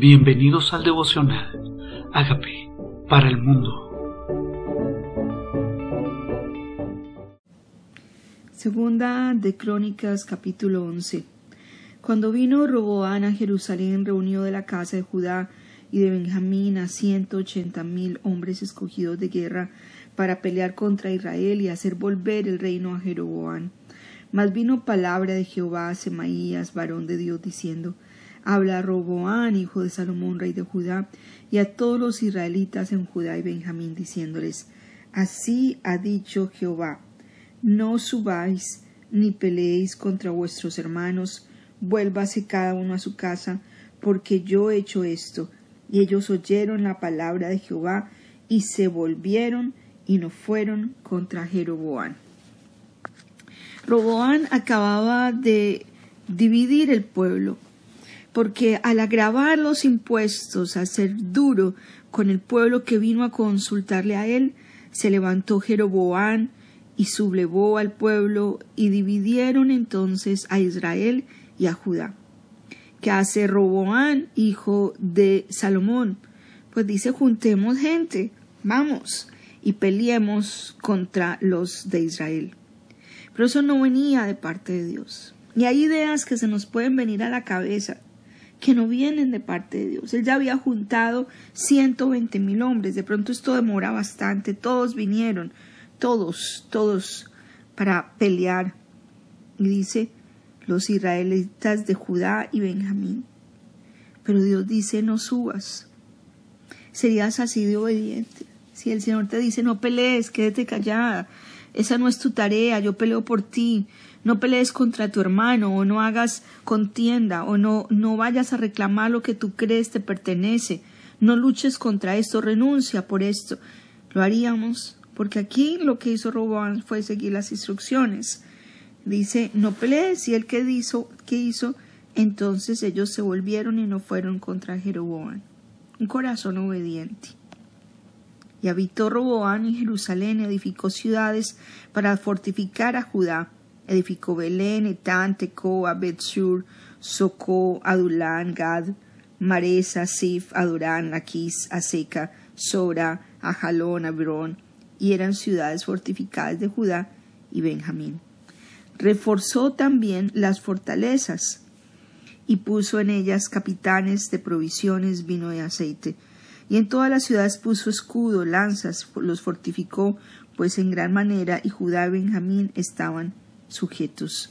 Bienvenidos al devocional. Hágame para el mundo. Segunda de Crónicas capítulo 11. Cuando vino Roboán a Jerusalén, reunió de la casa de Judá y de Benjamín a ciento ochenta mil hombres escogidos de guerra para pelear contra Israel y hacer volver el reino a Jeroboán. Mas vino palabra de Jehová a Semaías, varón de Dios, diciendo habla a Roboán, hijo de Salomón, rey de Judá, y a todos los israelitas en Judá y Benjamín, diciéndoles, Así ha dicho Jehová, no subáis ni peleéis contra vuestros hermanos, vuélvase cada uno a su casa, porque yo he hecho esto. Y ellos oyeron la palabra de Jehová, y se volvieron y no fueron contra Jeroboán. Roboán acababa de dividir el pueblo porque al agravar los impuestos, a ser duro con el pueblo que vino a consultarle a él, se levantó Jeroboán y sublevó al pueblo y dividieron entonces a Israel y a Judá. ¿Qué hace Roboán, hijo de Salomón? Pues dice juntemos gente, vamos y peleemos contra los de Israel. Pero eso no venía de parte de Dios. Y hay ideas que se nos pueden venir a la cabeza que no vienen de parte de Dios. Él ya había juntado ciento veinte mil hombres. De pronto esto demora bastante. Todos vinieron, todos, todos para pelear. Y dice los israelitas de Judá y Benjamín. Pero Dios dice no subas. Serías así de obediente. Si el Señor te dice no pelees, quédate callada. Esa no es tu tarea, yo peleo por ti. No pelees contra tu hermano o no hagas contienda o no, no vayas a reclamar lo que tú crees te pertenece. No luches contra esto, renuncia por esto. Lo haríamos porque aquí lo que hizo Roboán fue seguir las instrucciones. Dice, no pelees y el que hizo, ¿qué hizo? Entonces ellos se volvieron y no fueron contra Jeroboán. Un corazón obediente. Y habitó Roboán en Jerusalén, edificó ciudades para fortificar a Judá edificó Belén, Etán, Tecoa, Betsur, Socó, Adulán, Gad, Maresa, Sif, Adurán, Aquis, Aseca, Sora, Ajalón, Abrón, y eran ciudades fortificadas de Judá y Benjamín. Reforzó también las fortalezas y puso en ellas capitanes de provisiones, vino y aceite. Y en todas las ciudades puso escudo, lanzas, los fortificó, pues en gran manera, y Judá y Benjamín estaban sujetos.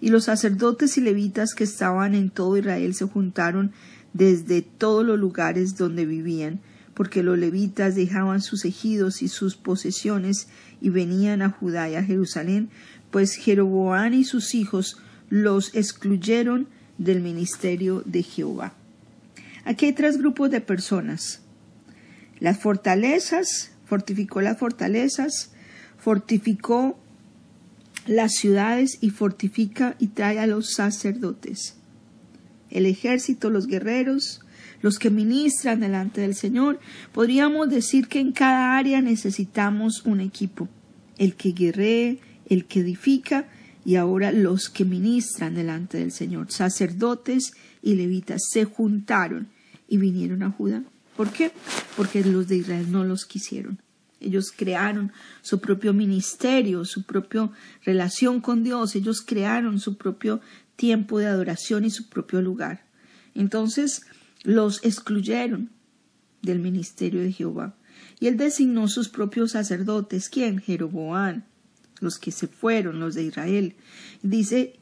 Y los sacerdotes y levitas que estaban en todo Israel se juntaron desde todos los lugares donde vivían, porque los levitas dejaban sus ejidos y sus posesiones y venían a Judá y a Jerusalén, pues Jeroboán y sus hijos los excluyeron del ministerio de Jehová. Aquí hay tres grupos de personas. Las fortalezas, fortificó las fortalezas, fortificó las ciudades y fortifica y trae a los sacerdotes. El ejército, los guerreros, los que ministran delante del Señor, podríamos decir que en cada área necesitamos un equipo, el que guerree, el que edifica y ahora los que ministran delante del Señor, sacerdotes y levitas, se juntaron y vinieron a Judá. ¿Por qué? Porque los de Israel no los quisieron. Ellos crearon su propio ministerio, su propia relación con Dios, ellos crearon su propio tiempo de adoración y su propio lugar. Entonces los excluyeron del ministerio de Jehová. Y él designó sus propios sacerdotes. ¿Quién? Jeroboán, los que se fueron, los de Israel. Dice,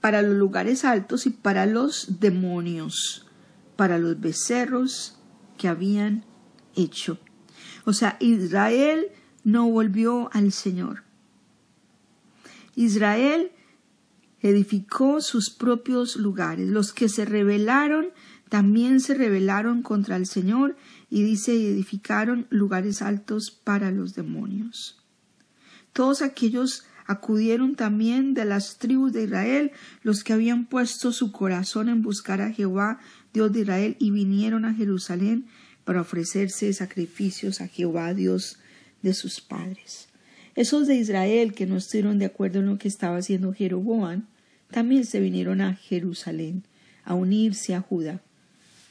para los lugares altos y para los demonios, para los becerros que habían hecho o sea, Israel no volvió al Señor. Israel edificó sus propios lugares. Los que se rebelaron también se rebelaron contra el Señor y dice edificaron lugares altos para los demonios. Todos aquellos acudieron también de las tribus de Israel, los que habían puesto su corazón en buscar a Jehová, Dios de Israel, y vinieron a Jerusalén para ofrecerse sacrificios a Jehová Dios de sus padres. Esos de Israel que no estuvieron de acuerdo en lo que estaba haciendo Jeroboam, también se vinieron a Jerusalén a unirse a Judá.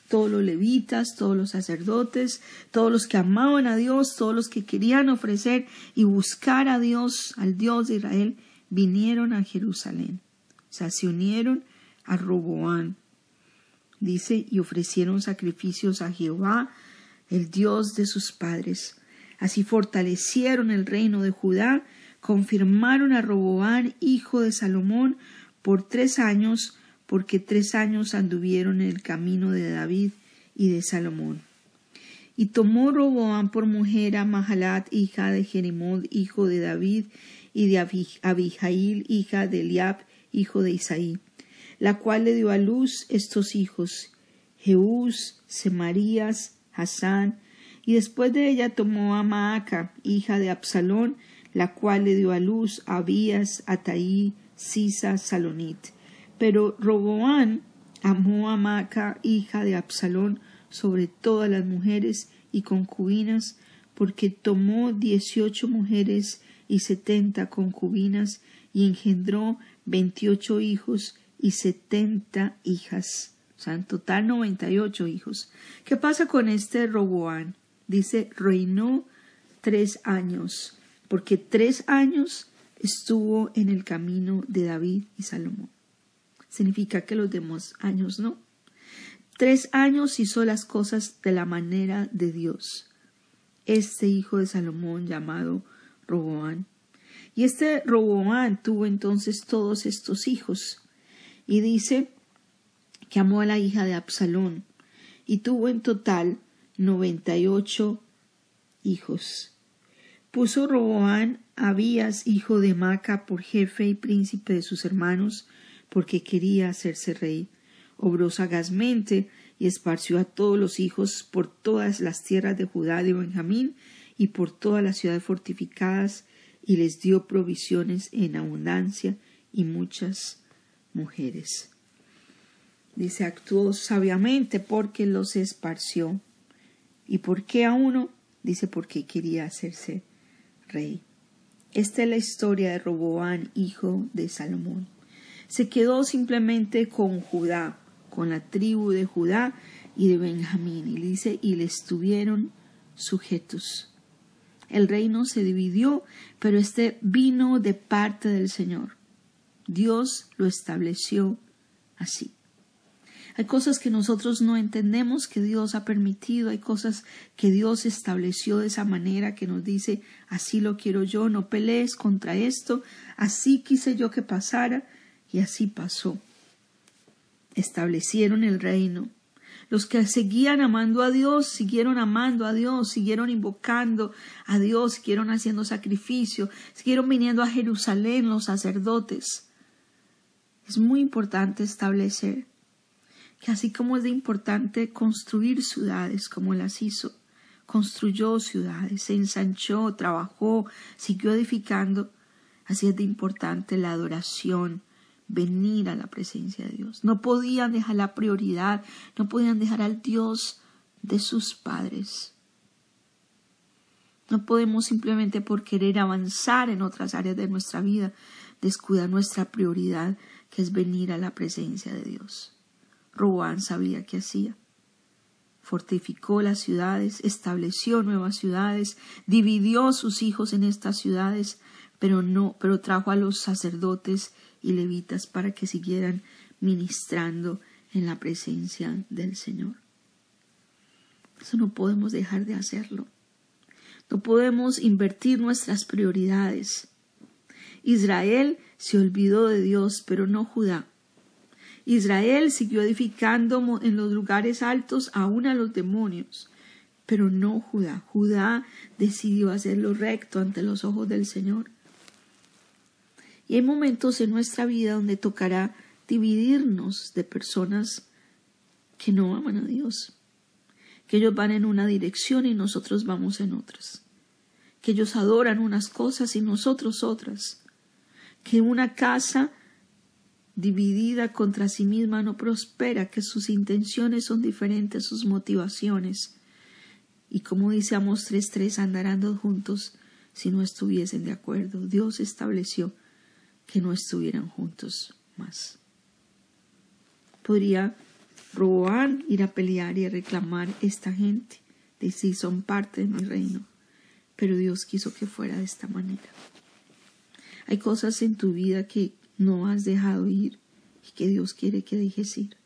todos los levitas, todos los sacerdotes, todos los que amaban a Dios, todos los que querían ofrecer y buscar a Dios, al Dios de Israel, vinieron a Jerusalén. O sea, se unieron a Roboán. Dice, y ofrecieron sacrificios a Jehová, el Dios de sus padres. Así fortalecieron el reino de Judá, confirmaron a Roboán, hijo de Salomón, por tres años, porque tres años anduvieron en el camino de David y de Salomón. Y tomó Roboán por mujer a Mahalat, hija de Jerimod, hijo de David, y de Abijail, hija de Eliab, hijo de Isaí, la cual le dio a luz estos hijos, Jeús, Semarías, Y después de ella tomó a Maaca, hija de Absalón, la cual le dio a luz a Abías, Ataí, Sisa, Salonit. Pero Roboán amó a Maca, hija de Absalón, sobre todas las mujeres y concubinas, porque tomó dieciocho mujeres y setenta concubinas, y engendró veintiocho hijos y setenta hijas. O sea, en total noventa y ocho hijos. ¿Qué pasa con este Roboán? Dice, reinó tres años, porque tres años estuvo en el camino de David y Salomón significa que los demás años no. Tres años hizo las cosas de la manera de Dios. Este hijo de Salomón llamado Roboán. Y este Roboán tuvo entonces todos estos hijos. Y dice que amó a la hija de Absalón. Y tuvo en total noventa y ocho hijos. Puso Roboán a Abías, hijo de Maca, por jefe y príncipe de sus hermanos, porque quería hacerse rey. Obró sagazmente y esparció a todos los hijos por todas las tierras de Judá y Benjamín y por todas las ciudades fortificadas y les dio provisiones en abundancia y muchas mujeres. Dice, actuó sabiamente porque los esparció. ¿Y por qué a uno? Dice, porque quería hacerse rey. Esta es la historia de Roboán, hijo de Salomón se quedó simplemente con Judá, con la tribu de Judá y de Benjamín. Y dice, y le estuvieron sujetos. El reino se dividió, pero este vino de parte del Señor. Dios lo estableció así. Hay cosas que nosotros no entendemos que Dios ha permitido, hay cosas que Dios estableció de esa manera que nos dice, así lo quiero yo, no pelees contra esto, así quise yo que pasara, y así pasó. Establecieron el reino. Los que seguían amando a Dios, siguieron amando a Dios, siguieron invocando a Dios, siguieron haciendo sacrificio, siguieron viniendo a Jerusalén los sacerdotes. Es muy importante establecer que así como es de importante construir ciudades como las hizo, construyó ciudades, se ensanchó, trabajó, siguió edificando, así es de importante la adoración, venir a la presencia de Dios. No podían dejar la prioridad, no podían dejar al Dios de sus padres. No podemos simplemente por querer avanzar en otras áreas de nuestra vida descuidar nuestra prioridad, que es venir a la presencia de Dios. Roboán sabía qué hacía. Fortificó las ciudades, estableció nuevas ciudades, dividió sus hijos en estas ciudades, pero no, pero trajo a los sacerdotes y levitas para que siguieran ministrando en la presencia del Señor. Eso no podemos dejar de hacerlo. No podemos invertir nuestras prioridades. Israel se olvidó de Dios, pero no Judá. Israel siguió edificando en los lugares altos aún a los demonios, pero no Judá. Judá decidió hacer lo recto ante los ojos del Señor. Y hay momentos en nuestra vida donde tocará dividirnos de personas que no aman a Dios, que ellos van en una dirección y nosotros vamos en otras, que ellos adoran unas cosas y nosotros otras, que una casa dividida contra sí misma no prospera, que sus intenciones son diferentes, sus motivaciones. Y como dice Amos 3.3, andarán juntos si no estuviesen de acuerdo. Dios estableció que no estuvieran juntos más. Podría Roboán ir a pelear y a reclamar esta gente, de si son parte de mi reino. Pero Dios quiso que fuera de esta manera. Hay cosas en tu vida que no has dejado ir y que Dios quiere que dejes ir.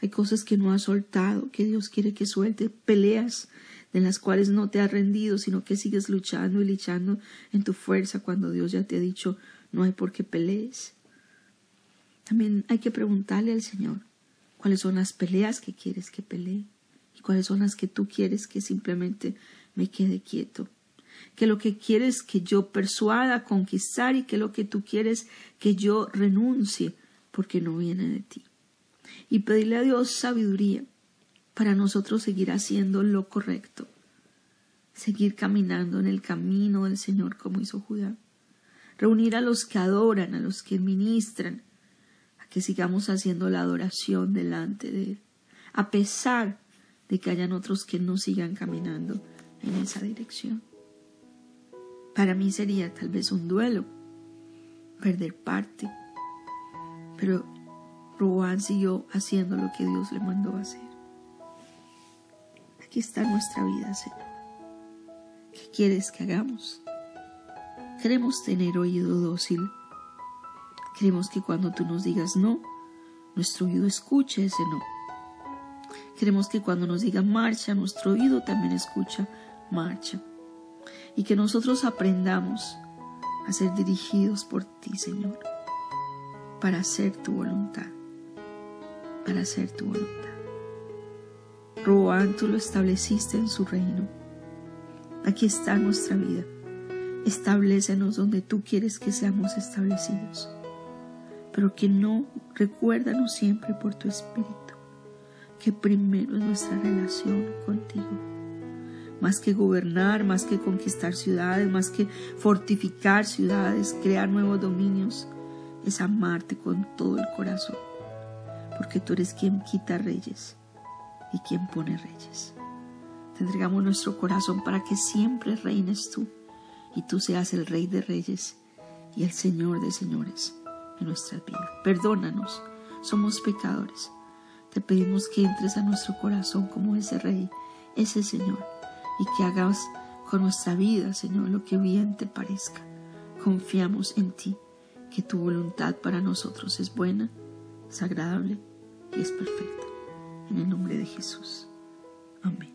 Hay cosas que no has soltado, que Dios quiere que suelte, peleas de las cuales no te has rendido, sino que sigues luchando y luchando en tu fuerza cuando Dios ya te ha dicho no hay por qué pelees. También hay que preguntarle al Señor cuáles son las peleas que quieres que pelee y cuáles son las que tú quieres que simplemente me quede quieto. Que lo que quieres que yo persuada, conquistar y que lo que tú quieres que yo renuncie porque no viene de ti y pedirle a Dios sabiduría para nosotros seguir haciendo lo correcto, seguir caminando en el camino del Señor como hizo Judá, reunir a los que adoran, a los que ministran, a que sigamos haciendo la adoración delante de Él, a pesar de que hayan otros que no sigan caminando en esa dirección. Para mí sería tal vez un duelo, perder parte, pero Roboán siguió haciendo lo que Dios le mandó hacer. Aquí está nuestra vida, Señor. ¿Qué quieres que hagamos? Queremos tener oído dócil. Queremos que cuando tú nos digas no, nuestro oído escuche ese no. Queremos que cuando nos diga marcha, nuestro oído también escucha marcha. Y que nosotros aprendamos a ser dirigidos por ti, Señor, para hacer tu voluntad para hacer tu voluntad. Roboán, tú lo estableciste en su reino. Aquí está nuestra vida. Establecenos donde tú quieres que seamos establecidos. Pero que no recuérdanos siempre por tu espíritu que primero es nuestra relación contigo. Más que gobernar, más que conquistar ciudades, más que fortificar ciudades, crear nuevos dominios, es amarte con todo el corazón porque tú eres quien quita reyes y quien pone reyes. Te entregamos nuestro corazón para que siempre reines tú y tú seas el rey de reyes y el señor de señores en nuestras vidas. Perdónanos, somos pecadores. Te pedimos que entres a nuestro corazón como ese rey, ese Señor, y que hagas con nuestra vida, Señor, lo que bien te parezca. Confiamos en ti, que tu voluntad para nosotros es buena, es agradable y es perfecta. En el nombre de Jesús. Amén.